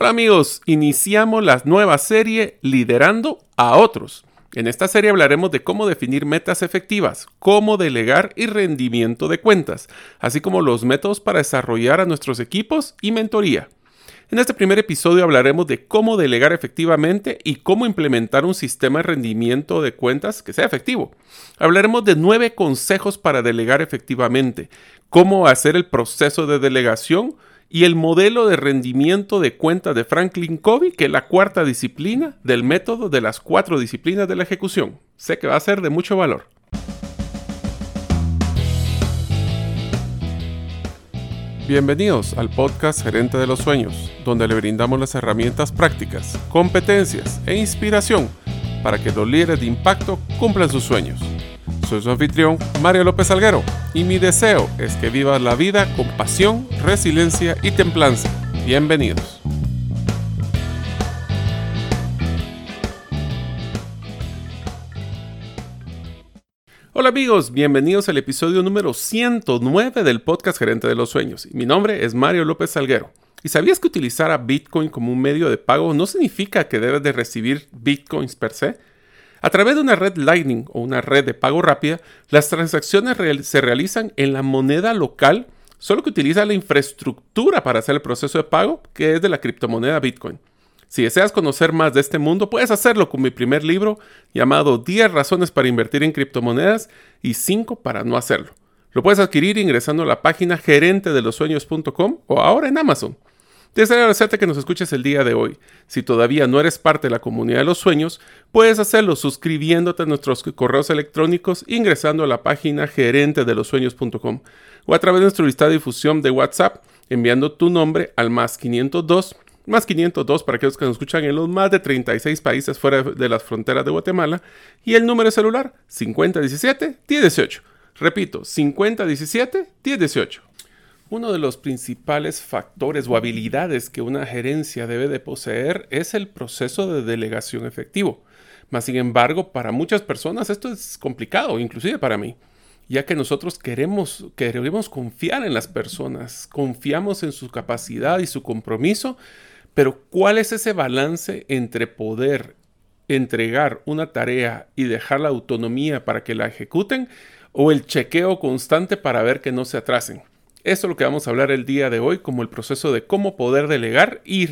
Hola amigos, iniciamos la nueva serie Liderando a otros. En esta serie hablaremos de cómo definir metas efectivas, cómo delegar y rendimiento de cuentas, así como los métodos para desarrollar a nuestros equipos y mentoría. En este primer episodio hablaremos de cómo delegar efectivamente y cómo implementar un sistema de rendimiento de cuentas que sea efectivo. Hablaremos de nueve consejos para delegar efectivamente, cómo hacer el proceso de delegación, y el modelo de rendimiento de cuenta de Franklin Covey, que es la cuarta disciplina del método de las cuatro disciplinas de la ejecución. Sé que va a ser de mucho valor. Bienvenidos al podcast Gerente de los Sueños, donde le brindamos las herramientas prácticas, competencias e inspiración para que los líderes de impacto cumplan sus sueños. Soy su anfitrión, Mario López Alguero, y mi deseo es que vivas la vida con pasión, resiliencia y templanza. Bienvenidos. Hola amigos, bienvenidos al episodio número 109 del podcast Gerente de los Sueños. Mi nombre es Mario López Salguero. ¿Y sabías que utilizar a Bitcoin como un medio de pago no significa que debes de recibir Bitcoins per se? A través de una red Lightning o una red de pago rápida, las transacciones se realizan en la moneda local, solo que utiliza la infraestructura para hacer el proceso de pago, que es de la criptomoneda Bitcoin. Si deseas conocer más de este mundo, puedes hacerlo con mi primer libro llamado 10 razones para invertir en criptomonedas y 5 para no hacerlo. Lo puedes adquirir ingresando a la página gerentedelosueños.com o ahora en Amazon. Deseo agradecerte que nos escuches el día de hoy. Si todavía no eres parte de la comunidad de los sueños, puedes hacerlo suscribiéndote a nuestros correos electrónicos ingresando a la página gerente de los sueños.com o a través de nuestra lista de difusión de WhatsApp enviando tu nombre al más 502 más 502 para aquellos que nos escuchan en los más de 36 países fuera de las fronteras de Guatemala y el número celular 5017 1018. Repito, 5017 1018. Uno de los principales factores o habilidades que una gerencia debe de poseer es el proceso de delegación efectivo. Mas, sin embargo, para muchas personas esto es complicado, inclusive para mí, ya que nosotros queremos, queremos confiar en las personas, confiamos en su capacidad y su compromiso, pero ¿cuál es ese balance entre poder entregar una tarea y dejar la autonomía para que la ejecuten o el chequeo constante para ver que no se atrasen? Esto es lo que vamos a hablar el día de hoy como el proceso de cómo poder delegar y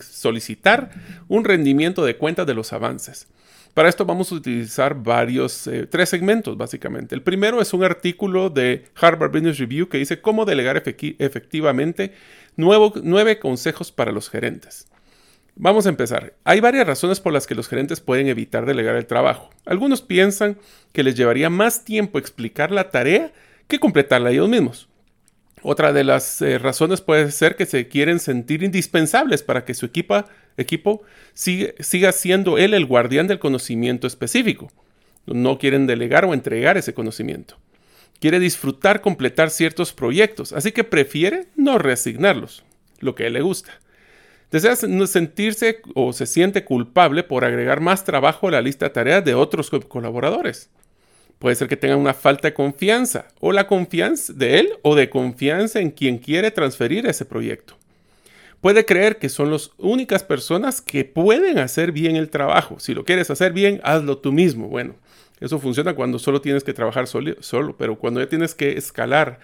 solicitar un rendimiento de cuenta de los avances. Para esto vamos a utilizar varios, eh, tres segmentos básicamente. El primero es un artículo de Harvard Business Review que dice cómo delegar efectivamente nueve consejos para los gerentes. Vamos a empezar. Hay varias razones por las que los gerentes pueden evitar delegar el trabajo. Algunos piensan que les llevaría más tiempo explicar la tarea que completarla ellos mismos. Otra de las eh, razones puede ser que se quieren sentir indispensables para que su equipo siga, siendo él el guardián del conocimiento específico. No quieren delegar o entregar ese conocimiento. Quiere disfrutar completar ciertos proyectos, así que prefiere no reasignarlos, lo que a él le gusta. Desea sentirse o se siente culpable por agregar más trabajo a la lista de tareas de otros colaboradores. Puede ser que tenga una falta de confianza o la confianza de él o de confianza en quien quiere transferir ese proyecto. Puede creer que son las únicas personas que pueden hacer bien el trabajo. Si lo quieres hacer bien, hazlo tú mismo. Bueno, eso funciona cuando solo tienes que trabajar solo, solo pero cuando ya tienes que escalar,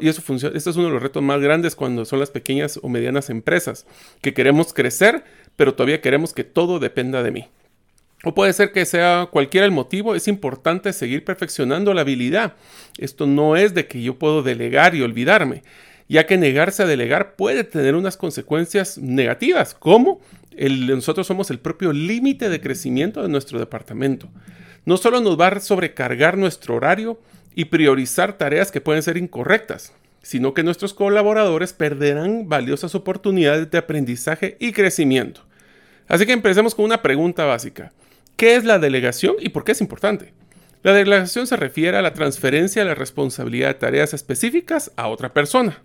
y eso funciona, este es uno de los retos más grandes cuando son las pequeñas o medianas empresas, que queremos crecer, pero todavía queremos que todo dependa de mí. O puede ser que sea cualquiera el motivo, es importante seguir perfeccionando la habilidad. Esto no es de que yo puedo delegar y olvidarme, ya que negarse a delegar puede tener unas consecuencias negativas, como nosotros somos el propio límite de crecimiento de nuestro departamento. No solo nos va a sobrecargar nuestro horario y priorizar tareas que pueden ser incorrectas, sino que nuestros colaboradores perderán valiosas oportunidades de aprendizaje y crecimiento. Así que empecemos con una pregunta básica. ¿Qué es la delegación y por qué es importante? La delegación se refiere a la transferencia de la responsabilidad de tareas específicas a otra persona.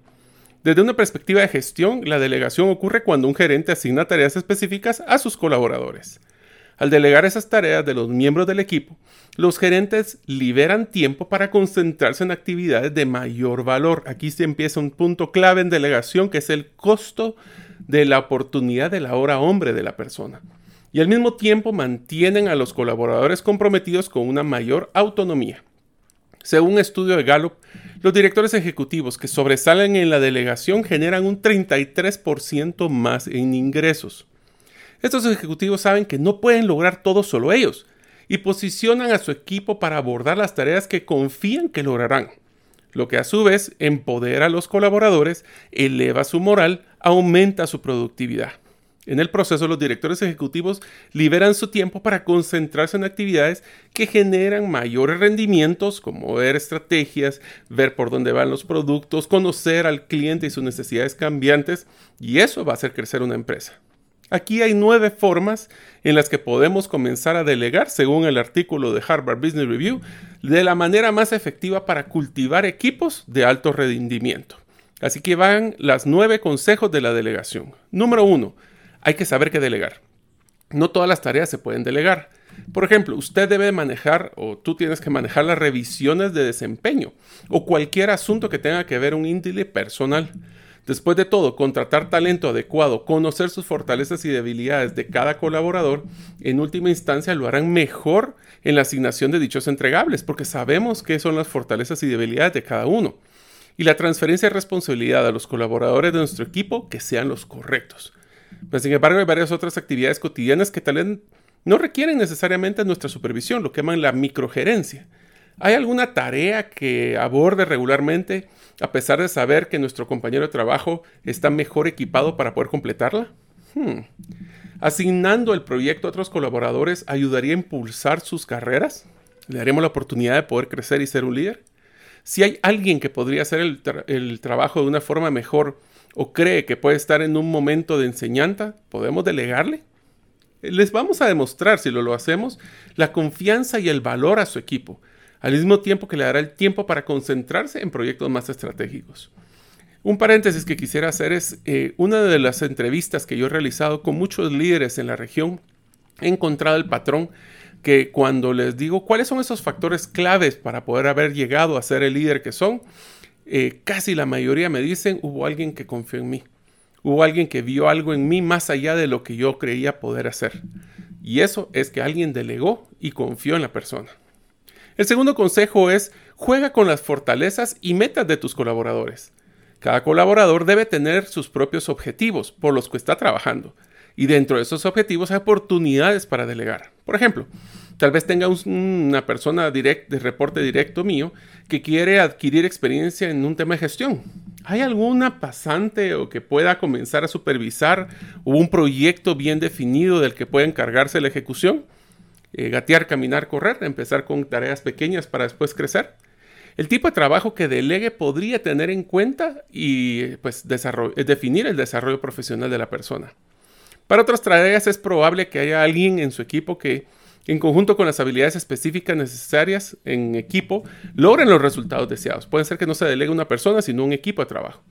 Desde una perspectiva de gestión, la delegación ocurre cuando un gerente asigna tareas específicas a sus colaboradores. Al delegar esas tareas de los miembros del equipo, los gerentes liberan tiempo para concentrarse en actividades de mayor valor. Aquí se empieza un punto clave en delegación que es el costo de la oportunidad de la hora hombre de la persona. Y al mismo tiempo mantienen a los colaboradores comprometidos con una mayor autonomía. Según un estudio de Gallup, los directores ejecutivos que sobresalen en la delegación generan un 33% más en ingresos. Estos ejecutivos saben que no pueden lograr todo solo ellos y posicionan a su equipo para abordar las tareas que confían que lograrán, lo que a su vez empodera a los colaboradores, eleva su moral, aumenta su productividad. En el proceso, los directores ejecutivos liberan su tiempo para concentrarse en actividades que generan mayores rendimientos, como ver estrategias, ver por dónde van los productos, conocer al cliente y sus necesidades cambiantes, y eso va a hacer crecer una empresa. Aquí hay nueve formas en las que podemos comenzar a delegar, según el artículo de Harvard Business Review, de la manera más efectiva para cultivar equipos de alto rendimiento. Así que van las nueve consejos de la delegación. Número uno, hay que saber qué delegar. No todas las tareas se pueden delegar. Por ejemplo, usted debe manejar o tú tienes que manejar las revisiones de desempeño o cualquier asunto que tenga que ver un índice personal. Después de todo, contratar talento adecuado, conocer sus fortalezas y debilidades de cada colaborador, en última instancia lo harán mejor en la asignación de dichos entregables, porque sabemos qué son las fortalezas y debilidades de cada uno. Y la transferencia de responsabilidad a los colaboradores de nuestro equipo que sean los correctos. Pero sin embargo, hay varias otras actividades cotidianas que tal vez no requieren necesariamente nuestra supervisión, lo que llaman la microgerencia. ¿Hay alguna tarea que aborde regularmente a pesar de saber que nuestro compañero de trabajo está mejor equipado para poder completarla? Hmm. Asignando el proyecto a otros colaboradores ayudaría a impulsar sus carreras. ¿Le daremos la oportunidad de poder crecer y ser un líder? Si hay alguien que podría hacer el, el trabajo de una forma mejor o cree que puede estar en un momento de enseñanza, ¿podemos delegarle? Les vamos a demostrar, si lo, lo hacemos, la confianza y el valor a su equipo al mismo tiempo que le dará el tiempo para concentrarse en proyectos más estratégicos. Un paréntesis que quisiera hacer es eh, una de las entrevistas que yo he realizado con muchos líderes en la región. He encontrado el patrón que cuando les digo cuáles son esos factores claves para poder haber llegado a ser el líder que son, eh, casi la mayoría me dicen hubo alguien que confió en mí. Hubo alguien que vio algo en mí más allá de lo que yo creía poder hacer. Y eso es que alguien delegó y confió en la persona. El segundo consejo es juega con las fortalezas y metas de tus colaboradores. Cada colaborador debe tener sus propios objetivos por los que está trabajando. Y dentro de esos objetivos hay oportunidades para delegar. Por ejemplo, tal vez tenga una persona de reporte directo mío que quiere adquirir experiencia en un tema de gestión. ¿Hay alguna pasante o que pueda comenzar a supervisar un proyecto bien definido del que pueda encargarse la ejecución? Eh, gatear, caminar, correr, empezar con tareas pequeñas para después crecer. El tipo de trabajo que delegue podría tener en cuenta y pues eh, definir el desarrollo profesional de la persona. Para otras tareas es probable que haya alguien en su equipo que, en conjunto con las habilidades específicas necesarias en equipo, logren los resultados deseados. Puede ser que no se delegue una persona, sino un equipo de trabajo.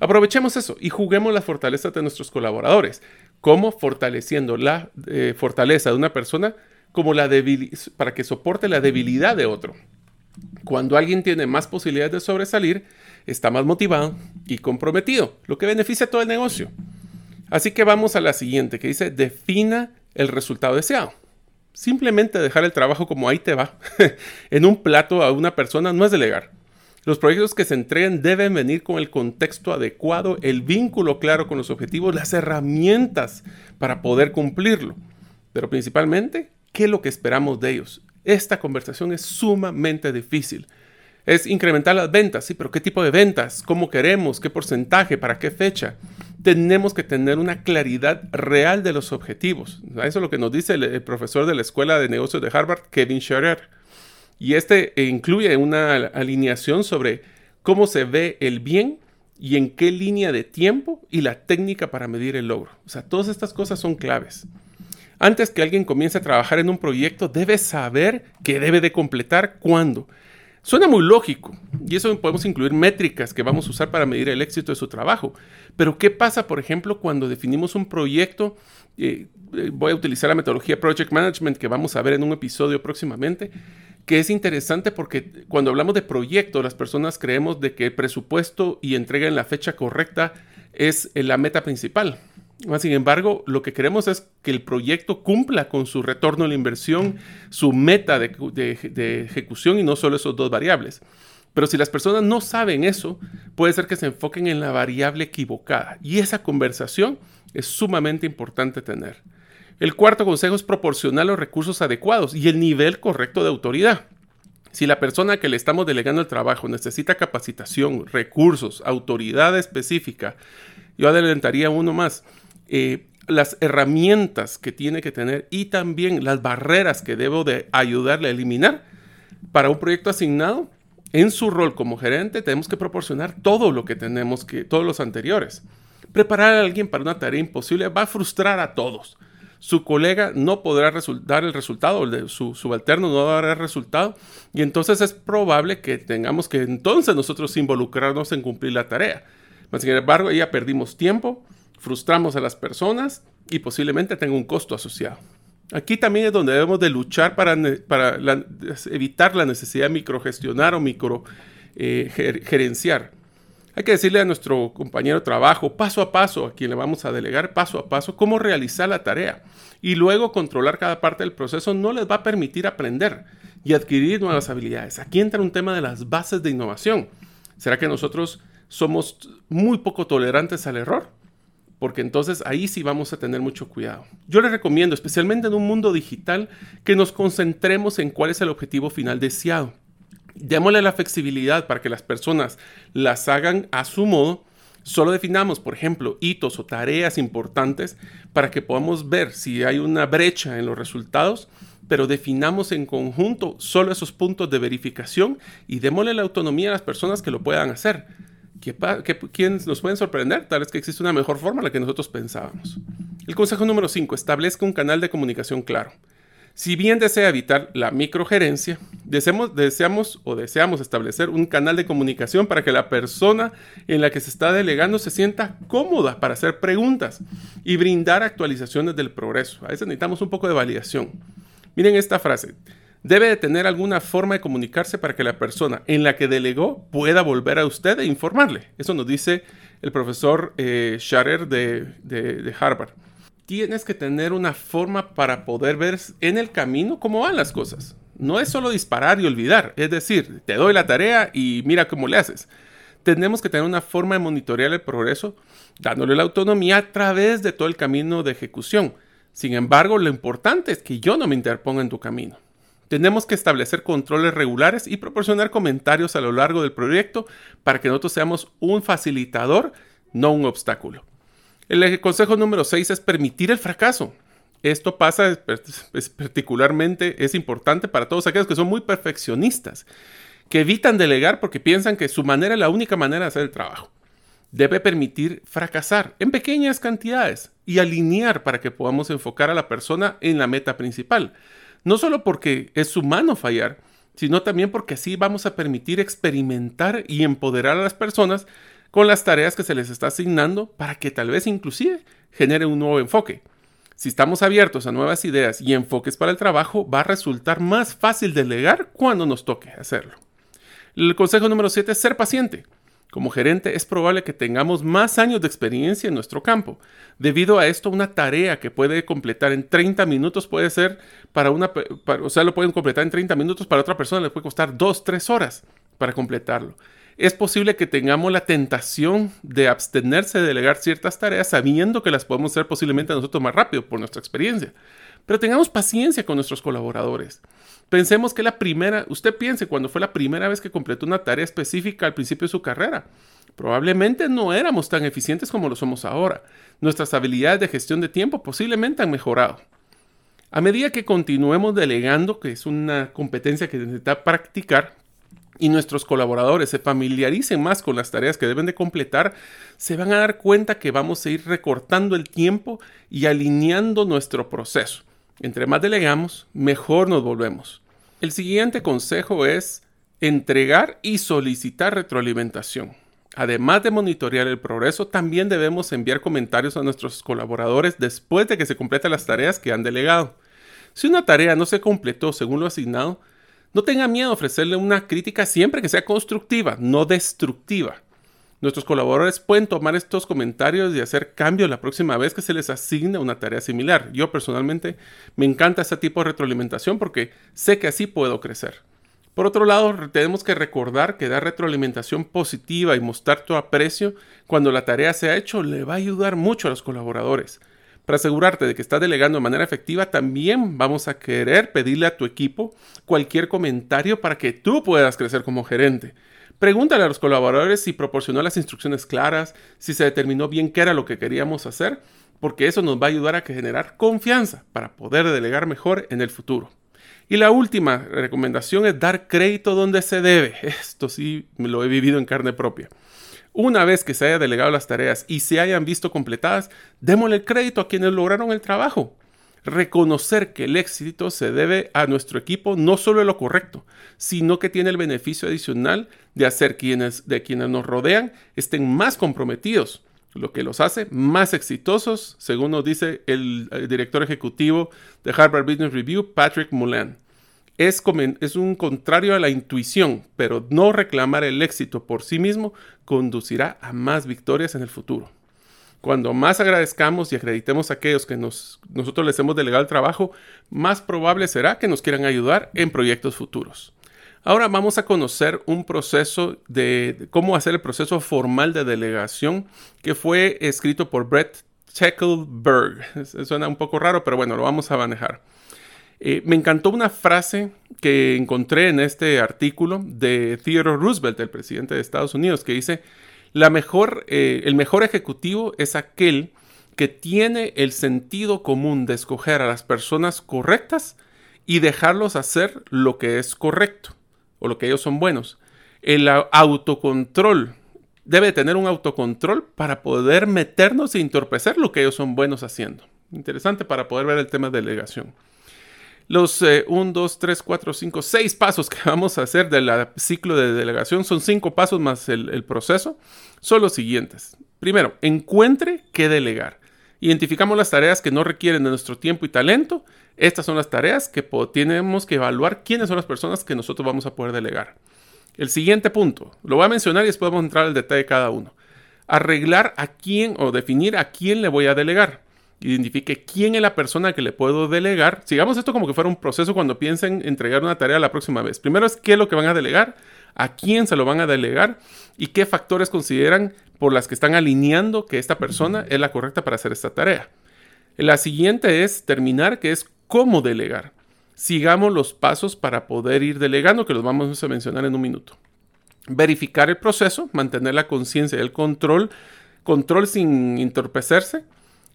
Aprovechemos eso y juguemos las fortalezas de nuestros colaboradores. ¿Cómo? Fortaleciendo la eh, fortaleza de una persona como la para que soporte la debilidad de otro. Cuando alguien tiene más posibilidades de sobresalir, está más motivado y comprometido, lo que beneficia a todo el negocio. Así que vamos a la siguiente, que dice, defina el resultado deseado. Simplemente dejar el trabajo como ahí te va en un plato a una persona no es delegar. Los proyectos que se entreguen deben venir con el contexto adecuado, el vínculo claro con los objetivos, las herramientas para poder cumplirlo. Pero principalmente qué es lo que esperamos de ellos. Esta conversación es sumamente difícil. Es incrementar las ventas, sí, pero ¿qué tipo de ventas? ¿Cómo queremos? ¿Qué porcentaje? ¿Para qué fecha? Tenemos que tener una claridad real de los objetivos. Eso es lo que nos dice el, profesor de la Escuela de Negocios de Harvard, Kevin Scherer. Y este incluye una alineación sobre cómo se ve el bien y en qué línea de tiempo y la técnica para medir el logro. O sea, todas estas cosas son claves. Antes que alguien comience a trabajar en un proyecto, debe saber que debe de completar cuándo. Suena muy lógico y eso podemos incluir métricas que vamos a usar para medir el éxito de su trabajo. Pero ¿qué pasa, por ejemplo, cuando definimos un proyecto? Eh, eh, voy a utilizar la metodología Project Management que vamos a ver en un episodio próximamente, que es interesante porque cuando hablamos de proyecto, las personas creemos de que el presupuesto y entrega en la fecha correcta es la meta principal. Sin embargo, lo que queremos es que el proyecto cumpla con su retorno a la inversión, su meta de, ejecución y no solo esos dos variables. Pero si las personas no saben eso, puede ser que se enfoquen en la variable equivocada. Y esa conversación es sumamente importante tener. El cuarto consejo es proporcionar los recursos adecuados y el nivel correcto de autoridad. Si la persona que le estamos delegando el trabajo necesita capacitación, recursos, autoridad específica, yo adelantaría uno más, eh, las herramientas que tiene que tener y también las barreras que debo de ayudarle a eliminar para un proyecto asignado, en su rol como gerente tenemos que proporcionar todo lo que tenemos que, todos los anteriores. Preparar a alguien para una tarea imposible va a frustrar a todos. Su colega no podrá dar el resultado, el su subalterno no dará el resultado, y entonces es probable que tengamos que entonces nosotros involucrarnos en cumplir la tarea. sin embargo, ya perdimos tiempo, frustramos a las personas y posiblemente tenga un costo asociado. Aquí también es donde debemos de luchar para, para evitar la necesidad de microgestionar o micro eh. Hay que decirle a nuestro compañero de trabajo paso a paso, a quien le vamos a delegar paso a paso, cómo realizar la tarea. Y luego controlar cada parte del proceso no les va a permitir aprender y adquirir nuevas habilidades. Aquí entra un tema de las bases de innovación. ¿Será que nosotros somos muy poco tolerantes al error? Porque entonces ahí sí vamos a tener mucho cuidado. Yo les recomiendo, especialmente en un mundo digital, que nos concentremos en cuál es el objetivo final deseado démosle la flexibilidad para que las personas las hagan a su modo. Solo definamos, por ejemplo, hitos o tareas importantes para que podamos ver si hay una brecha en los resultados, pero definamos en conjunto solo esos puntos de verificación y démosle la autonomía a las personas que lo puedan hacer. ¿Quién nos pueden sorprender? Tal vez que existe una mejor forma de la que nosotros pensábamos. El consejo número 5. Establezca un canal de comunicación claro. Si bien desea evitar la microgerencia, deseamos, deseamos o deseamos establecer un canal de comunicación para que la persona en la que se está delegando se sienta cómoda para hacer preguntas y brindar actualizaciones del progreso. A veces necesitamos un poco de validación. Miren esta frase. Debe de tener alguna forma de comunicarse para que la persona en la que delegó pueda volver a usted e informarle. Eso nos dice el profesor eh, de Harvard tienes que tener una forma para poder ver en el camino cómo van las cosas. No es solo disparar y olvidar, es decir, te doy la tarea y mira cómo le haces. Tenemos que tener una forma de monitorear el progreso, dándole la autonomía a través de todo el camino de ejecución. Sin embargo, lo importante es que yo no me interponga en tu camino. Tenemos que establecer controles regulares y proporcionar comentarios a lo largo del proyecto para que nosotros seamos un facilitador, no un obstáculo. El consejo número 6 es permitir el fracaso. Esto pasa particularmente, es importante para todos aquellos que son muy perfeccionistas, que evitan delegar porque piensan que su manera es la única manera de hacer el trabajo. Debe permitir fracasar en pequeñas cantidades y alinear para que podamos enfocar a la persona en la meta principal. No solo porque es humano fallar, sino también porque así vamos a permitir experimentar y empoderar a las personas con las tareas que se les está asignando para que tal vez inclusive genere un nuevo enfoque. Si estamos abiertos a nuevas ideas y enfoques para el trabajo, va a resultar más fácil delegar cuando nos toque hacerlo. El consejo número 7 es ser paciente. Como gerente es probable que tengamos más años de experiencia en nuestro campo. Debido a esto, una tarea que puede completar en 30 minutos puede ser para una, o sea, lo pueden completar en 30 minutos, para otra persona le puede costar 2, 3 horas para completarlo es posible que tengamos la tentación de abstenerse de delegar ciertas tareas sabiendo que las podemos hacer posiblemente nosotros más rápido por nuestra experiencia. Pero tengamos paciencia con nuestros colaboradores. Pensemos que la primera, usted piense cuando fue la primera vez que completó una tarea específica al principio de su carrera. Probablemente no éramos tan eficientes como lo somos ahora. Nuestras habilidades de gestión de tiempo posiblemente han mejorado. A medida que continuemos delegando, que es una competencia que necesita practicar, y nuestros colaboradores se familiaricen más con las tareas que deben de completar, se van a dar cuenta que vamos a ir recortando el tiempo y alineando nuestro proceso. Entre más delegamos, mejor nos volvemos. El siguiente consejo es entregar y solicitar retroalimentación. Además de monitorear el progreso, también debemos enviar comentarios a nuestros colaboradores después de que se completen las tareas que han delegado. Si una tarea no se completó según lo asignado, no tenga miedo a ofrecerle una crítica siempre que sea constructiva, no destructiva. Nuestros colaboradores pueden tomar estos comentarios y hacer cambios la próxima vez que se les asigna una tarea similar. Yo personalmente me encanta este tipo de retroalimentación porque sé que así puedo crecer. Por otro lado, tenemos que recordar que dar retroalimentación positiva y mostrar tu aprecio cuando la tarea se ha hecho le va a ayudar mucho a los colaboradores. Para asegurarte de que estás delegando de manera efectiva, también vamos a querer pedirle a tu equipo cualquier comentario para que tú puedas crecer como gerente. Pregúntale a los colaboradores si proporcionó las instrucciones claras, si se determinó bien qué era lo que queríamos hacer, porque eso nos va a ayudar a generar confianza para poder delegar mejor en el futuro. Y la última recomendación es dar crédito donde se debe. Esto sí lo he vivido en carne propia. Una vez que se haya delegado las tareas y se hayan visto completadas, démosle el crédito a quienes lograron el trabajo. Reconocer que el éxito se debe a nuestro equipo no solo es lo correcto, sino que tiene el beneficio adicional de hacer quienes, de quienes nos rodean estén más comprometidos, lo que los hace más exitosos, según nos dice el, director ejecutivo de Harvard Business Review, Patrick Mulan. Es, un contrario a la intuición, pero no reclamar el éxito por sí mismo conducirá a más victorias en el futuro. Cuando más agradezcamos y acreditemos a aquellos que nosotros les hemos delegado el trabajo, más probable será que nos quieran ayudar en proyectos futuros. Ahora vamos a conocer un proceso de, cómo hacer el proceso formal de delegación que fue escrito por Brett Tekelberg. Suena un poco raro, pero bueno, lo vamos a manejar. Eh, me encantó una frase que encontré en este artículo de Theodore Roosevelt, el presidente de Estados Unidos, que dice, la mejor, eh, el mejor ejecutivo es aquel que tiene el sentido común de escoger a las personas correctas y dejarlos hacer lo que es correcto o lo que ellos son buenos. El autocontrol debe tener un autocontrol para poder meternos e entorpecer lo que ellos son buenos haciendo. Interesante para poder ver el tema de delegación. Los 1, 2, 3, 4, 5, 6 pasos que vamos a hacer del ciclo de delegación son 5 pasos más el, el proceso. Son los siguientes. Primero, encuentre qué delegar. Identificamos las tareas que no requieren de nuestro tiempo y talento estas son las tareas que tenemos que evaluar quiénes son las personas que nosotros vamos a poder delegar. El siguiente punto, lo voy a mencionar y después vamos a entrar al detalle de cada uno. Arreglar a quién o definir a quién le voy a delegar. Identifique quién es la persona que le puedo delegar. Sigamos esto como que fuera un proceso cuando piensen entregar una tarea la próxima vez. Primero es qué es lo que van a delegar, a quién se lo van a delegar y qué factores consideran por las que están alineando que esta persona es la correcta para hacer esta tarea. La siguiente es terminar, que es cómo delegar. Sigamos los pasos para poder ir delegando, que los vamos a mencionar en un minuto. Verificar el proceso, mantener la conciencia y el control, control sin entorpecerse,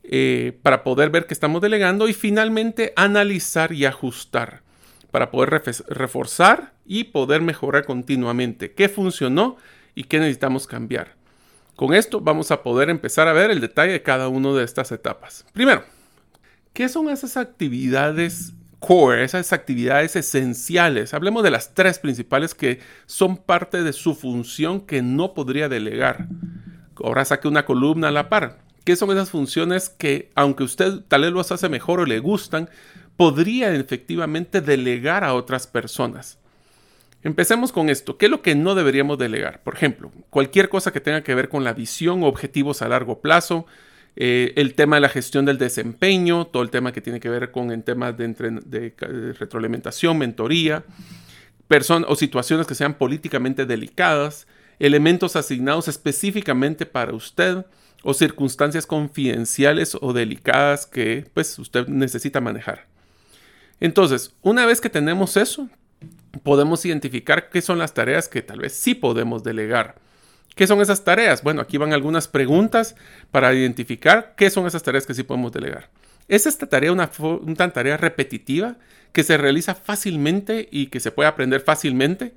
eh, para poder ver que estamos delegando y finalmente analizar y ajustar para poder reforzar y poder mejorar continuamente qué funcionó y qué necesitamos cambiar. Con esto vamos a poder empezar a ver el detalle de cada una de estas etapas. Primero, ¿Qué son esas actividades core, esas actividades esenciales? Hablemos de las tres principales que son parte de su función que no podría delegar. Ahora saque una columna a la par. ¿Qué son esas funciones que, aunque usted tal vez los hace mejor o le gustan, podría efectivamente delegar a otras personas? Empecemos con esto. ¿Qué es lo que no deberíamos delegar? Por ejemplo, cualquier cosa que tenga que ver con la visión o objetivos a largo plazo, eh, el tema de la gestión del desempeño, todo el tema que tiene que ver con el tema de, retroalimentación, mentoría, o situaciones que sean políticamente delicadas, elementos asignados específicamente para usted o circunstancias confidenciales o delicadas que pues usted necesita manejar. Entonces, una vez que tenemos eso, podemos identificar qué son las tareas que tal vez sí podemos delegar ¿Qué son esas tareas? Bueno, aquí van algunas preguntas para identificar qué son esas tareas que sí podemos delegar. ¿Es esta tarea una, tarea repetitiva que se realiza fácilmente y que se puede aprender fácilmente?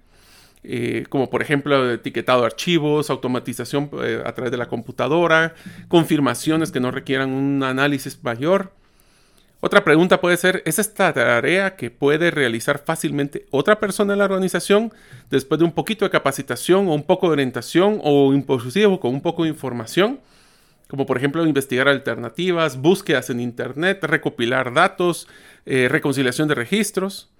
Eh, como por ejemplo etiquetado de archivos, automatización eh, a través de la computadora, confirmaciones que no requieran un análisis mayor. Otra pregunta puede ser, ¿es esta tarea que puede realizar fácilmente otra persona en la organización después de un poquito de capacitación o un poco de orientación o inclusive con un poco de información? Como por ejemplo investigar alternativas, búsquedas en Internet, recopilar datos, eh, reconciliación de registros.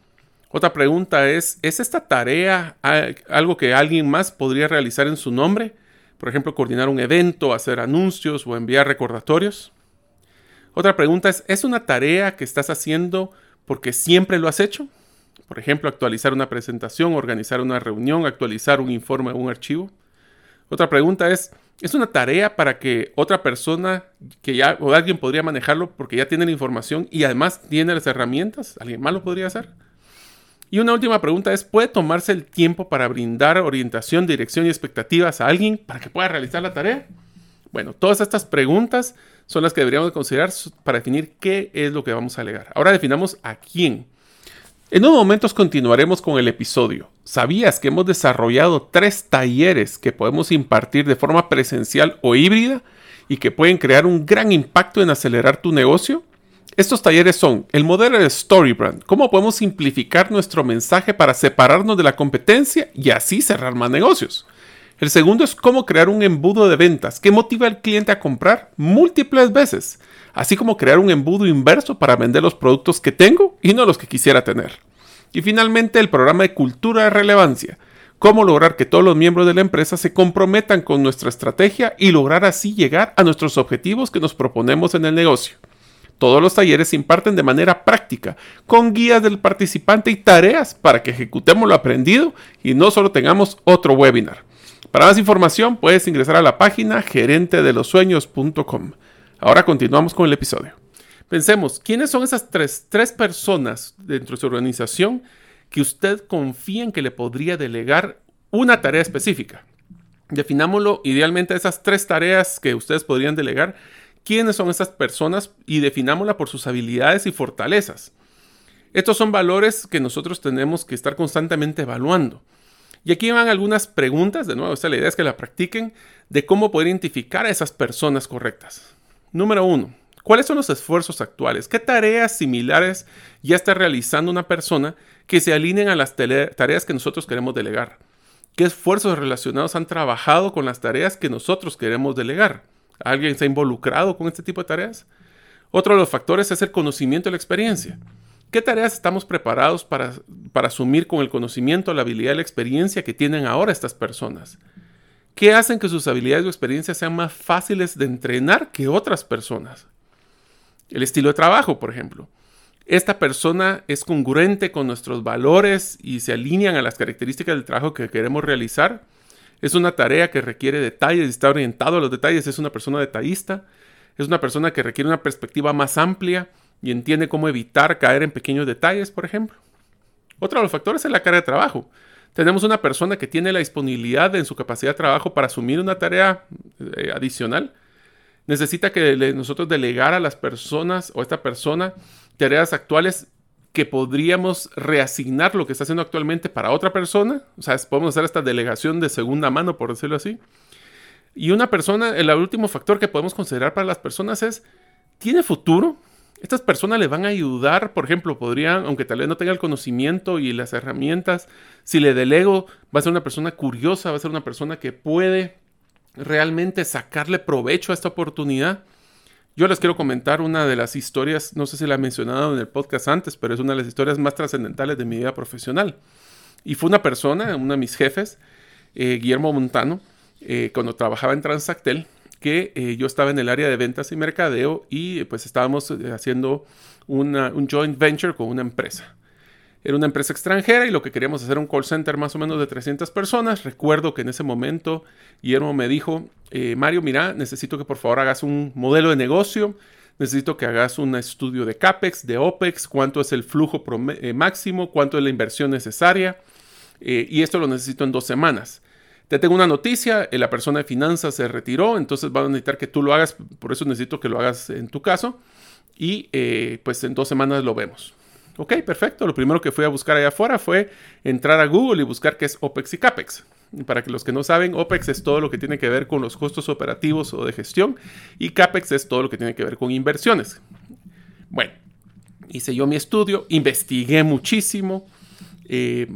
Otra pregunta es, ¿es esta tarea algo que alguien más podría realizar en su nombre? Por ejemplo, coordinar un evento, hacer anuncios o enviar recordatorios. Otra pregunta es, ¿es una tarea que estás haciendo porque siempre lo has hecho? Por ejemplo, actualizar una presentación, organizar una reunión, actualizar un informe o un archivo. Otra pregunta es, ¿es una tarea para que otra persona que ya o alguien podría manejarlo porque ya tiene la información y además tiene las herramientas? ¿Alguien más lo podría hacer? Y una última pregunta es, ¿puede tomarse el tiempo para brindar orientación, dirección y expectativas a alguien para que pueda realizar la tarea? Bueno, todas estas preguntas son las que deberíamos considerar para definir qué es lo que vamos a alegar. Ahora definamos a quién. En unos momentos continuaremos con el episodio. ¿Sabías que hemos desarrollado tres talleres que podemos impartir de forma presencial o híbrida y que pueden crear un gran impacto en acelerar tu negocio? Estos talleres son el modelo de Storybrand, cómo podemos simplificar nuestro mensaje para separarnos de la competencia y así cerrar más negocios. El segundo es cómo crear un embudo de ventas que motiva al cliente a comprar múltiples veces así como crear un embudo inverso para vender los productos que tengo y no los que quisiera tener. Y finalmente el programa de cultura de relevancia, cómo lograr que todos los miembros de la empresa se comprometan con nuestra estrategia y lograr así llegar a nuestros objetivos que nos proponemos en el negocio. Todos los talleres se imparten de manera práctica, con guías del participante y tareas para que ejecutemos lo aprendido y no solo tengamos otro webinar. Para más información puedes ingresar a la página gerentedelosueños.com. Ahora continuamos con el episodio. Pensemos, ¿quiénes son esas tres, tres personas dentro de su organización que usted confía en que le podría delegar una tarea específica? Definámoslo idealmente esas tres tareas que ustedes podrían delegar. ¿Quiénes son esas personas? Y definámosla por sus habilidades y fortalezas. Estos son valores que nosotros tenemos que estar constantemente evaluando. Y aquí van algunas preguntas, de nuevo, esta la idea es que la practiquen, de cómo poder identificar a esas personas correctas. Número uno, ¿cuáles son los esfuerzos actuales? ¿Qué tareas similares ya está realizando una persona que se alineen a las tareas que nosotros queremos delegar? ¿Qué esfuerzos relacionados han trabajado con las tareas que nosotros queremos delegar? ¿Alguien ha involucrado con este tipo de tareas? Otro de los factores es el conocimiento y la experiencia. ¿Qué tareas estamos preparados para, para asumir con el conocimiento, la habilidad y la experiencia que tienen ahora estas personas? ¿Qué hacen que sus habilidades o experiencias sean más fáciles de entrenar que otras personas. El estilo de trabajo, por ejemplo. Esta persona es congruente con nuestros valores y se alinean a las características del trabajo que queremos realizar. Es una tarea que requiere detalles está orientado a los detalles. Es una persona detallista. Es una persona que requiere una perspectiva más amplia y entiende cómo evitar caer en pequeños detalles, por ejemplo. Otro de los factores es la carga de trabajo tenemos una persona que tiene la disponibilidad en su capacidad de trabajo para asumir una tarea eh, adicional. Necesita que nosotros delegar a las personas o a esta persona tareas actuales que podríamos reasignar lo que está haciendo actualmente para otra persona. O sea, podemos hacer esta delegación de segunda mano, por decirlo así. Y una persona, el último factor que podemos considerar para las personas es, ¿tiene futuro? Estas personas le van a ayudar, por ejemplo, podrían, aunque tal vez no tenga el conocimiento y las herramientas, si le delego, va a ser una persona curiosa, va a ser una persona que puede realmente sacarle provecho a esta oportunidad. Yo les quiero comentar una de las historias, no sé si la he mencionado en el podcast antes, pero es una de las historias más trascendentales de mi vida profesional. Y fue una persona, uno de mis jefes, eh, Guillermo Montano, eh, cuando trabajaba en Transactel, que eh, yo estaba en el área de ventas y mercadeo y pues estábamos haciendo un joint venture con una empresa. Era una empresa extranjera y lo que queríamos hacer un call center más o menos de 300 personas. Recuerdo que en ese momento Guillermo me dijo, eh, Mario, mira, necesito que por favor hagas un modelo de negocio, necesito que hagas un estudio de CAPEX, de OPEX, cuánto es el flujo máximo, cuánto es la inversión necesaria. y esto lo necesito en dos semanas. Te tengo una noticia, eh, la persona de finanzas se retiró, entonces van a necesitar que tú lo hagas, por eso necesito que lo hagas en tu caso. Y eh, pues en dos semanas lo vemos. Ok, perfecto. Lo primero que fui a buscar allá afuera fue entrar a Google y buscar qué es OPEX y CAPEX. Para que los que no saben, OPEX es todo lo que tiene que ver con los costos operativos o de gestión y CAPEX es todo lo que tiene que ver con inversiones. Bueno, hice yo mi estudio, investigué muchísimo, eh,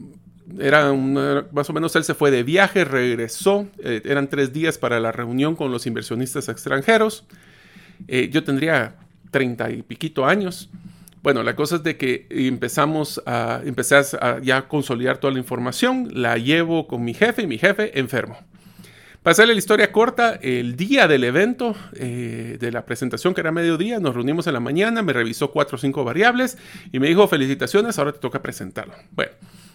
era más o menos él se fue de viaje, regresó, eh, eran tres días para la reunión con los inversionistas extranjeros. Eh, yo tendría treinta y piquito años. Bueno, la cosa es de que empezamos a, empecé a ya consolidar toda la información, la llevo con mi jefe y mi jefe enfermo. Para la historia corta, el día del evento, eh, de la presentación que era mediodía, nos reunimos en la mañana, me revisó cuatro o cinco variables y me dijo felicitaciones, ahora te toca presentarlo. Bueno,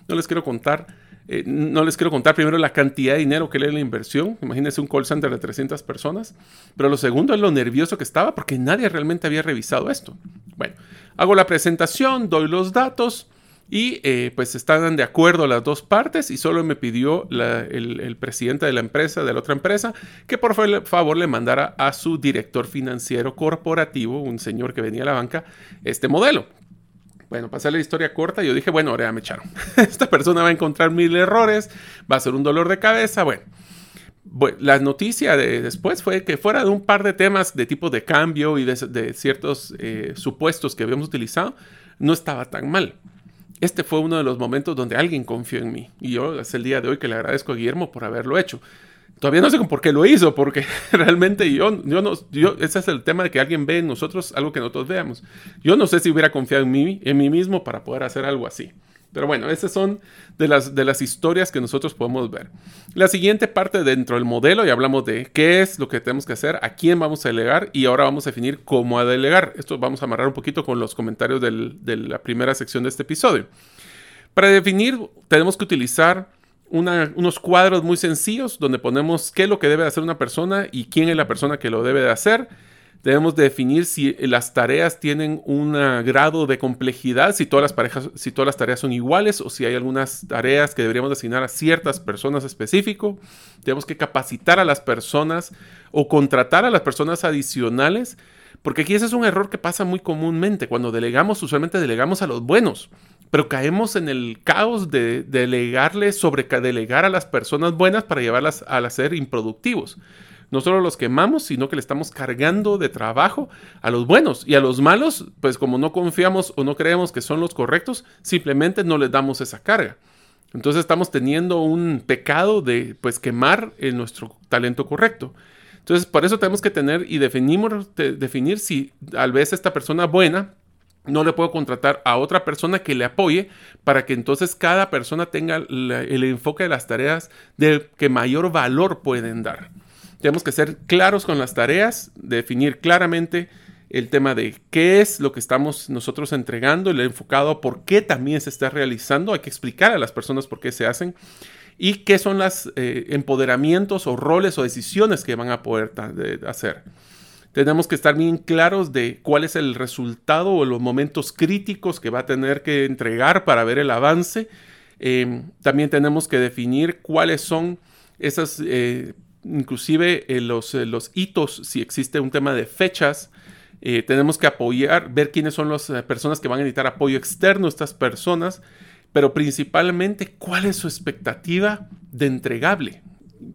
no les quiero contar, eh, no les quiero contar primero la cantidad de dinero que le la inversión, imagínense un call center de 300 personas, pero lo segundo es lo nervioso que estaba porque nadie realmente había revisado esto. Bueno, hago la presentación, doy los datos, y eh, pues están de acuerdo las dos partes y solo me pidió el, presidente de la empresa, de la otra empresa, que por favor le mandara a su director financiero corporativo, un señor que venía a la banca, este modelo. Bueno, pasé la historia corta, yo dije, bueno, ahora me echaron. Esta persona va a encontrar mil errores, va a ser un dolor de cabeza, bueno. la noticia de después fue que fuera de un par de temas de tipo de cambio y de, ciertos eh, supuestos que habíamos utilizado, no estaba tan mal este fue uno de los momentos donde alguien confió en mí. Y yo es el día de hoy que le agradezco a Guillermo por haberlo hecho. Todavía no sé por qué lo hizo, porque realmente yo, yo no, yo, ese es el tema de que alguien ve en nosotros algo que nosotros veamos. Yo no sé si hubiera confiado en mí, en mí mismo para poder hacer algo así. Pero bueno, esas son de las, de las historias que nosotros podemos ver. La siguiente parte dentro del modelo, y hablamos de qué es lo que tenemos que hacer, a quién vamos a delegar y ahora vamos a definir cómo a delegar. Esto vamos a amarrar un poquito con los comentarios de la primera sección de este episodio. Para definir, tenemos que utilizar unos cuadros muy sencillos donde ponemos qué es lo que debe hacer una persona y quién es la persona que lo debe de hacer Debemos definir si las tareas tienen un grado de complejidad, si todas las parejas, si todas las tareas son iguales o si hay algunas tareas que deberíamos asignar a ciertas personas específico. Tenemos que capacitar a las personas o contratar a las personas adicionales, porque aquí ese es un error que pasa muy comúnmente. Cuando delegamos, usualmente delegamos a los buenos, pero caemos en el caos de delegarle, sobre delegar a las personas buenas para llevarlas a ser improductivos no solo los quemamos, sino que le estamos cargando de trabajo a los buenos y a los malos, pues como no confiamos o no creemos que son los correctos, simplemente no les damos esa carga. Entonces estamos teniendo un pecado de pues quemar en nuestro talento correcto. Entonces por eso tenemos que tener y definimos, definir si tal vez esta persona buena no le puedo contratar a otra persona que le apoye para que entonces cada persona tenga el enfoque de las tareas de que mayor valor pueden dar. Tenemos que ser claros con las tareas, definir claramente el tema de qué es lo que estamos nosotros entregando, el enfocado por qué también se está realizando. Hay que explicar a las personas por qué se hacen y qué son los eh, empoderamientos o roles o decisiones que van a poder hacer. Tenemos que estar bien claros de cuál es el resultado o los momentos críticos que va a tener que entregar para ver el avance. Em, también tenemos que definir cuáles son esas eh, inclusive eh, los, eh, los, hitos, si existe un tema de fechas, tenemos que apoyar, ver quiénes son las personas que van a necesitar apoyo externo, estas personas, pero principalmente cuál es su expectativa de entregable.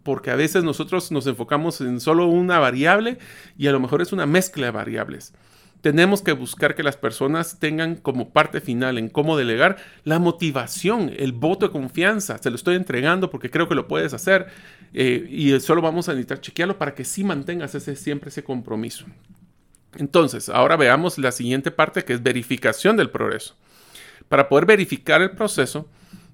Porque a veces nosotros nos enfocamos en solo una variable y a lo mejor es una mezcla de variables tenemos que buscar que las personas tengan como parte final en cómo delegar la motivación, el voto de confianza. Se lo estoy entregando porque creo que lo puedes hacer eh, y solo vamos a necesitar chequearlo para que sí mantengas ese, siempre ese compromiso. Entonces, ahora veamos la siguiente parte que es verificación del progreso. Para poder verificar el proceso,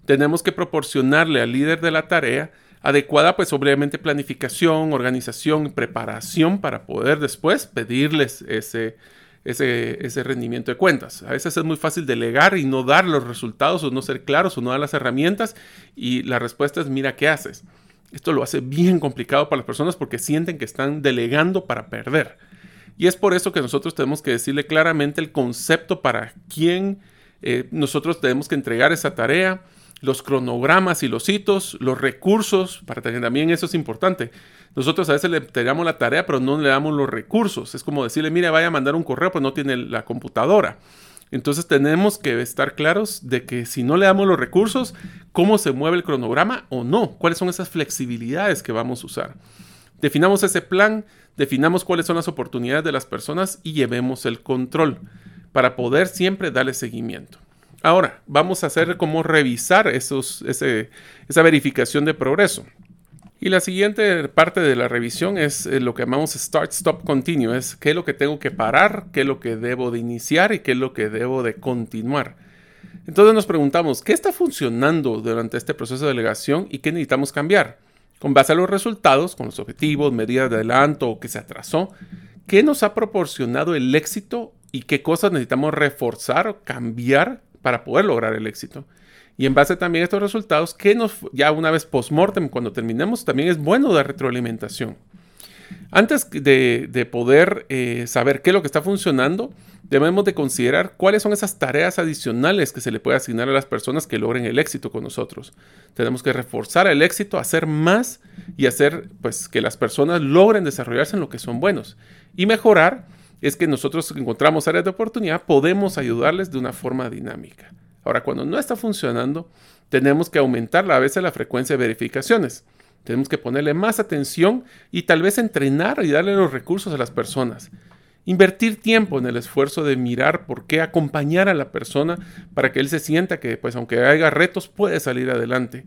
tenemos que proporcionarle al líder de la tarea adecuada, pues obviamente planificación, organización, preparación para poder después pedirles ese, ese, rendimiento de cuentas. A veces es muy fácil delegar y no dar los resultados o no ser claros o no dar las herramientas y la respuesta es mira qué haces. Esto lo hace bien complicado para las personas porque sienten que están delegando para perder. Y es por eso que nosotros tenemos que decirle claramente el concepto para quién eh, nosotros tenemos que entregar esa tarea, los cronogramas y los hitos, los recursos, para que también eso es importante. Nosotros a veces le entregamos la tarea, pero no le damos los recursos. Es como decirle, mire, vaya a mandar un correo, pero no tiene la computadora. Entonces tenemos que estar claros de que si no le damos los recursos, cómo se mueve el cronograma o no, cuáles son esas flexibilidades que vamos a usar. Definamos ese plan, definamos cuáles son las oportunidades de las personas y llevemos el control para poder siempre darle seguimiento. Ahora, vamos a hacer como revisar esos, esa verificación de progreso. Y la siguiente parte de la revisión es eh, lo que llamamos Start, Stop, Continue. Es qué es lo que tengo que parar, qué es lo que debo de iniciar y qué es lo que debo de continuar. Entonces nos preguntamos, ¿qué está funcionando durante este proceso de delegación y qué necesitamos cambiar? Con base a los resultados, con los objetivos, medidas de adelanto o que se atrasó, ¿qué nos ha proporcionado el éxito y qué cosas necesitamos reforzar o cambiar para poder lograr el éxito? Y en base también a estos resultados, que nos, ya una vez post-mortem, cuando terminemos, también es bueno dar retroalimentación. Antes de, poder eh, saber qué es lo que está funcionando, debemos de considerar cuáles son esas tareas adicionales que se le puede asignar a las personas que logren el éxito con nosotros. Tenemos que reforzar el éxito, hacer más y hacer pues que las personas logren desarrollarse en lo que son buenos. Y mejorar es que nosotros encontramos áreas de oportunidad, podemos ayudarles de una forma dinámica. Ahora, cuando no está funcionando, tenemos que aumentar a veces la frecuencia de verificaciones. Tenemos que ponerle más atención y tal vez entrenar y darle los recursos a las personas. Invertir tiempo en el esfuerzo de mirar por qué acompañar a la persona para que él se sienta que, pues, aunque haya retos, puede salir adelante.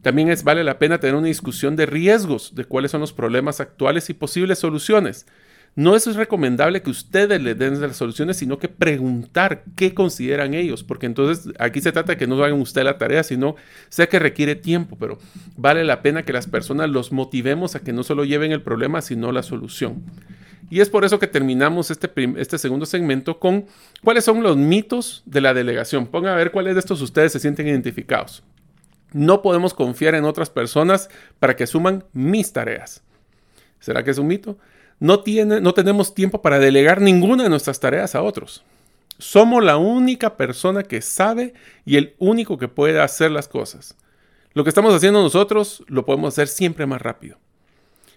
También es, vale la pena tener una discusión de riesgos, de cuáles son los problemas actuales y posibles soluciones. No es recomendable que ustedes le den las soluciones, sino que preguntar qué consideran ellos, porque entonces aquí se trata de que no hagan usted la tarea, sino sé que requiere tiempo, pero vale la pena que las personas los motivemos a que no solo lleven el problema, sino la solución. Y es por eso que terminamos este, este segundo segmento con cuáles son los mitos de la delegación. Pongan a ver cuáles de estos ustedes se sienten identificados. No podemos confiar en otras personas para que asuman mis tareas. ¿Será que es un mito? No, tenemos tiempo para delegar ninguna de nuestras tareas a otros. Somos la única persona que sabe y el único que puede hacer las cosas. Lo que estamos haciendo nosotros lo podemos hacer siempre más rápido.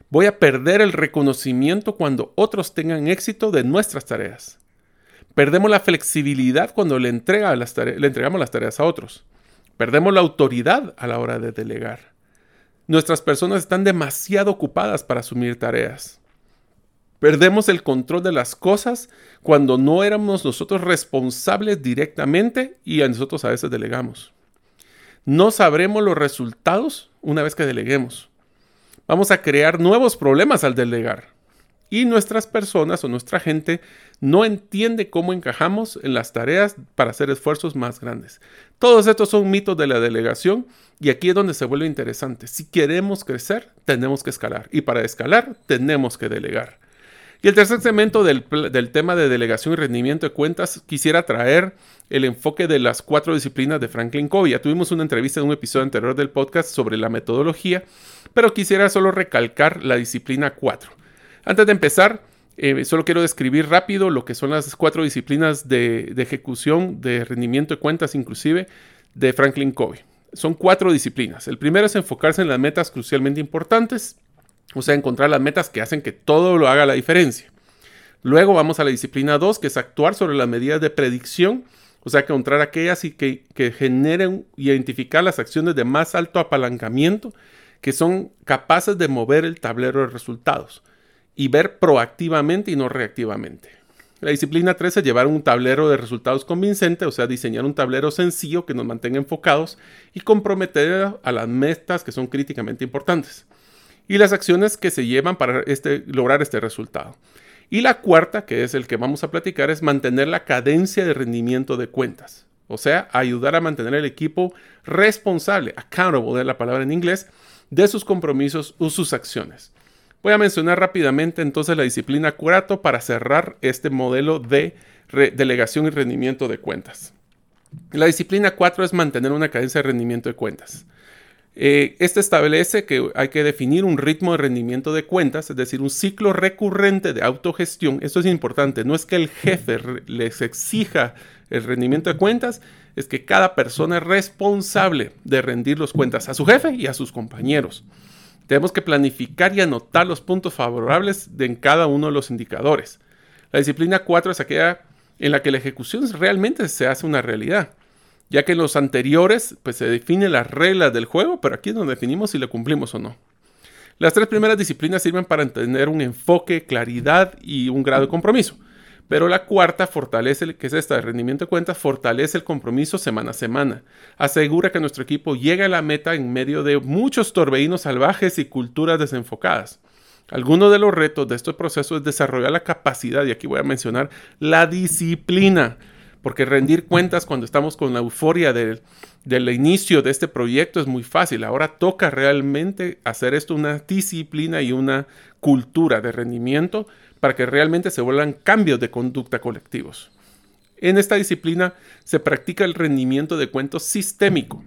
Voy a perder el reconocimiento cuando otros tengan éxito de nuestras tareas. Perdemos la flexibilidad cuando le entregamos las tareas a otros. Perdemos la autoridad a la hora de delegar. Nuestras personas están demasiado ocupadas para asumir tareas. Perdemos el control de las cosas cuando no éramos nosotros responsables directamente y a nosotros a veces delegamos. No sabremos los resultados una vez que deleguemos. Vamos a crear nuevos problemas al delegar. Y nuestras personas o nuestra gente no entiende cómo encajamos en las tareas para hacer esfuerzos más grandes. Todos estos son mitos de la delegación y aquí es donde se vuelve interesante. Si queremos crecer, tenemos que escalar. Y para escalar, tenemos que delegar. Y el tercer segmento del, tema de delegación y rendimiento de cuentas, quisiera traer el enfoque de las cuatro disciplinas de Franklin Covey. Ya tuvimos una entrevista en un episodio anterior del podcast sobre la metodología, pero quisiera solo recalcar la disciplina 4. Antes de empezar, eh, solo quiero describir rápido lo que son las cuatro disciplinas de, de ejecución, de rendimiento de cuentas inclusive, de Franklin Covey. Son cuatro disciplinas. El primero es enfocarse en las metas crucialmente importantes. O sea, encontrar las metas que hacen que todo lo haga la diferencia. Luego vamos a la disciplina 2, que es actuar sobre las medidas de predicción, o sea, encontrar aquellas y que, que generen y identificar las acciones de más alto apalancamiento que son capaces de mover el tablero de resultados y ver proactivamente y no reactivamente. La disciplina 3 es llevar un tablero de resultados convincente, o sea, diseñar un tablero sencillo que nos mantenga enfocados y comprometer a las metas que son críticamente importantes y las acciones que se llevan para este, lograr este resultado. Y la cuarta, que es el que vamos a platicar, es mantener la cadencia de rendimiento de cuentas. O sea, ayudar a mantener el equipo responsable, accountable de la palabra en inglés, de sus compromisos o sus acciones. Voy a mencionar rápidamente entonces la disciplina curato para cerrar este modelo de delegación y rendimiento de cuentas. La disciplina 4 es mantener una cadencia de rendimiento de cuentas. Eh, este establece que hay que definir un ritmo de rendimiento de cuentas, es decir, un ciclo recurrente de autogestión. Esto es importante, no es que el jefe les exija el rendimiento de cuentas, es que cada persona es responsable de rendir los cuentas a su jefe y a sus compañeros. Tenemos que planificar y anotar los puntos favorables de en cada uno de los indicadores. La disciplina 4 es aquella en la que la ejecución realmente se hace una realidad ya que en los anteriores pues se definen las reglas del juego, pero aquí es definimos si le cumplimos o no. Las tres primeras disciplinas sirven para tener un enfoque, claridad y un grado de compromiso. Pero la cuarta fortalece, que es esta de rendimiento de cuentas, fortalece el compromiso semana a semana. Asegura que nuestro equipo llegue a la meta en medio de muchos torbellinos salvajes y culturas desenfocadas. Algunos de los retos de este proceso es desarrollar la capacidad, y aquí voy a mencionar la disciplina porque rendir cuentas cuando estamos con la euforia del, del inicio de este proyecto es muy fácil. Ahora toca realmente hacer esto una disciplina y una cultura de rendimiento para que realmente se vuelvan cambios de conducta colectivos. En esta disciplina se practica el rendimiento de cuentos sistémico,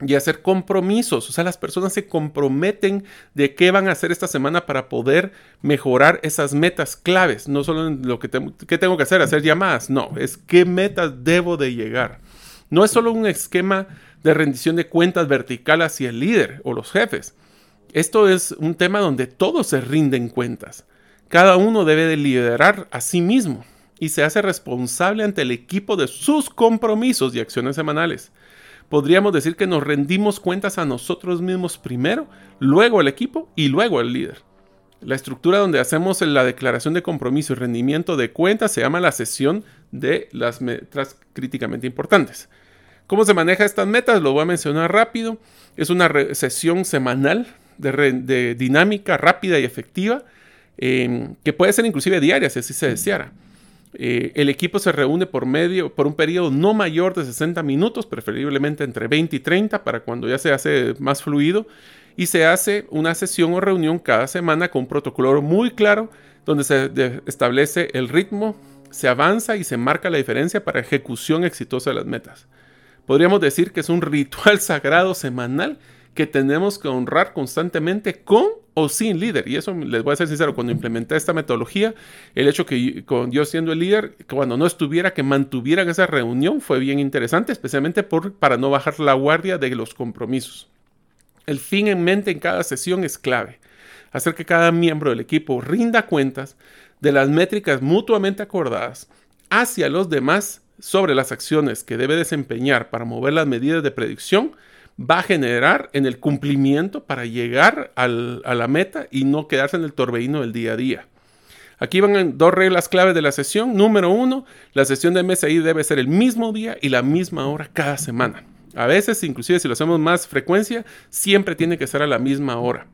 y hacer compromisos. O sea, las personas se comprometen de qué van a hacer esta semana para poder mejorar esas metas claves. No solo en lo que, tengo que hacer, hacer llamadas. No, es qué metas debo de llegar. No es solo un esquema de rendición de cuentas vertical hacia el líder o los jefes. Esto es un tema donde todos se rinden cuentas. Cada uno debe de liderar a sí mismo y se hace responsable ante el equipo de sus compromisos y acciones semanales podríamos decir que nos rendimos cuentas a nosotros mismos primero, luego al equipo y luego al líder. La estructura donde hacemos la declaración de compromiso y rendimiento de cuentas se llama la sesión de las metas críticamente importantes. ¿Cómo se maneja estas metas? Lo voy a mencionar rápido. Es una sesión semanal de, dinámica rápida y efectiva, eh, que puede ser inclusive diaria si así se deseara. Eh, el equipo se reúne por medio, por un periodo no mayor de 60 minutos, preferiblemente entre 20 y 30 para cuando ya se hace más fluido. Y se hace una sesión o reunión cada semana con un protocolo muy claro donde se establece el ritmo, se avanza y se marca la diferencia para ejecución exitosa de las metas. Podríamos decir que es un ritual sagrado semanal que tenemos que honrar constantemente con o sin líder. Y eso les voy a ser sincero, cuando implementé esta metodología, el hecho que con yo siendo el líder, cuando no estuviera, que mantuvieran esa reunión fue bien interesante, especialmente por, para no bajar la guardia de los compromisos. El fin en mente en cada sesión es clave. Hacer que cada miembro del equipo rinda cuentas de las métricas mutuamente acordadas hacia los demás sobre las acciones que debe desempeñar para mover las medidas de predicción va a generar en el cumplimiento para llegar a la meta y no quedarse en el torbellino del día a día. Aquí van dos reglas claves de la sesión. Número uno, la sesión de MSI debe ser el mismo día y la misma hora cada semana. A veces, inclusive si lo hacemos más frecuencia, siempre tiene que ser a la misma hora.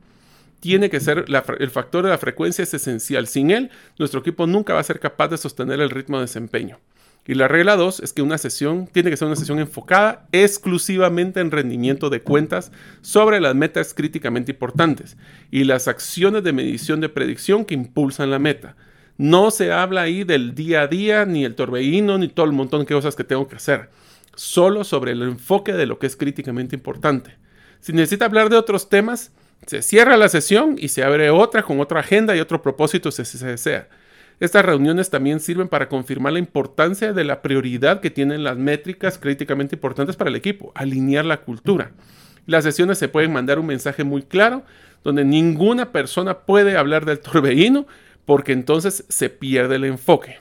Tiene que ser el factor de la frecuencia es esencial. Sin él, nuestro equipo nunca va a ser capaz de sostener el ritmo de desempeño. Y la regla 2 es que una sesión tiene que ser una sesión enfocada exclusivamente en rendimiento de cuentas sobre las metas críticamente importantes y las acciones de medición de predicción que impulsan la meta. No se habla ahí del día a día, ni el torbellino, ni todo el montón de cosas que tengo que hacer. Solo sobre el enfoque de lo que es críticamente importante. Si necesita hablar de otros temas, se cierra la sesión y se abre otra con otra agenda y otro propósito si se desea. Estas reuniones también sirven para confirmar la importancia de la prioridad que tienen las métricas críticamente importantes para el equipo, alinear la cultura. Las sesiones se pueden mandar un mensaje muy claro, donde ninguna persona puede hablar del torbellino, porque entonces se pierde el enfoque.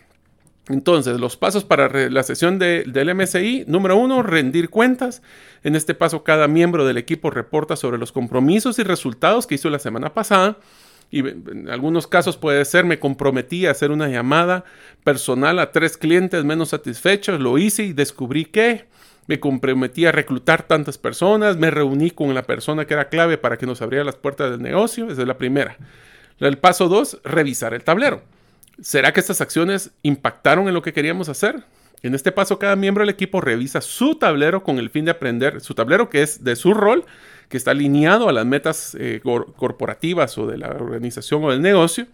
Entonces, los pasos para la sesión del MSI, número uno, rendir cuentas. En este paso, cada miembro del equipo reporta sobre los compromisos y resultados que hizo la semana pasada y en algunos casos puede ser, me comprometí a hacer una llamada personal a tres clientes menos satisfechos, lo hice y descubrí que me comprometí a reclutar tantas personas, me reuní con la persona que era clave para que nos abriera las puertas del negocio, esa es la primera. El paso dos, revisar el tablero. ¿Será que estas acciones impactaron en lo que queríamos hacer? En este paso, cada miembro del equipo revisa su tablero con el fin de aprender, su tablero que es de su rol, que está alineado a las metas eh, corporativas o de la organización o del negocio,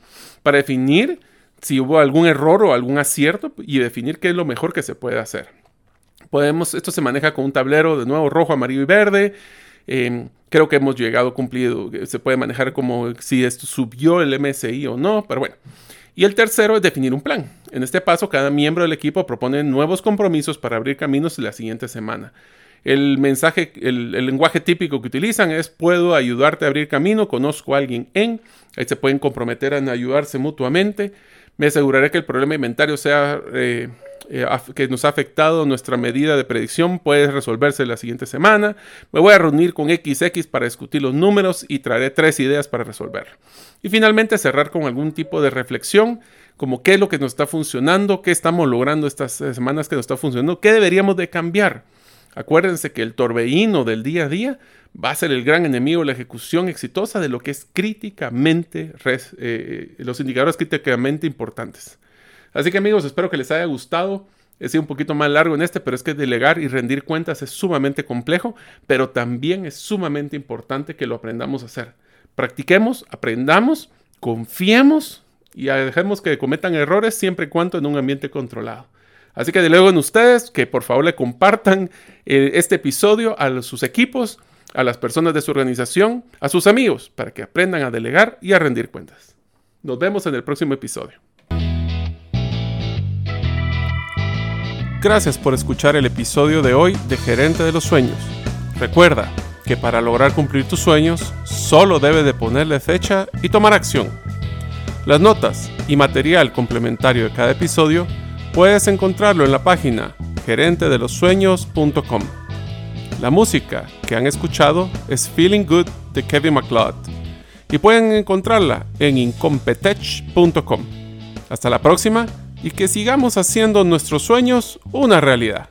para definir si hubo algún error o algún acierto y definir qué es lo mejor que se puede hacer. Podemos, esto se maneja con un tablero de nuevo rojo, amarillo y verde. Em, creo que hemos llegado cumplido. Se puede manejar como si esto subió el MSI o no, pero bueno. Y el tercero es definir un plan. En este paso, cada miembro del equipo propone nuevos compromisos para abrir caminos la siguiente semana. El mensaje, el, lenguaje típico que utilizan es puedo ayudarte a abrir camino, conozco a alguien en, ahí se pueden comprometer a ayudarse mutuamente, me aseguraré que el problema inventario sea eh, eh, que nos ha afectado nuestra medida de predicción puede resolverse la siguiente semana. Me voy a reunir con XX para discutir los números y traeré tres ideas para resolverlo. Y finalmente cerrar con algún tipo de reflexión, como qué es lo que nos está funcionando, qué estamos logrando estas semanas que nos está funcionando, qué deberíamos de cambiar. Acuérdense que el torbellino del día a día va a ser el gran enemigo de la ejecución exitosa de lo que es críticamente, eh, los indicadores críticamente importantes. Así que amigos, espero que les haya gustado He sido un poquito más largo en este, pero es que delegar y rendir cuentas es sumamente complejo, pero también es sumamente importante que lo aprendamos a hacer. Practiquemos, aprendamos, confiemos y dejemos que cometan errores siempre y cuando en un ambiente controlado. Así que de luego en ustedes que por favor le compartan eh, este episodio a sus equipos, a las personas de su organización, a sus amigos, para que aprendan a delegar y a rendir cuentas. Nos vemos en el próximo episodio. Gracias por escuchar el episodio de hoy de Gerente de los Sueños. Recuerda que para lograr cumplir tus sueños, solo debes de ponerle fecha y tomar acción. Las notas y material complementario de cada episodio puedes encontrarlo en la página gerentedelosueños.com. La música que han escuchado es Feeling Good de Kevin MacLeod y pueden encontrarla en incompetech.com. Hasta la próxima y que sigamos haciendo nuestros sueños una realidad.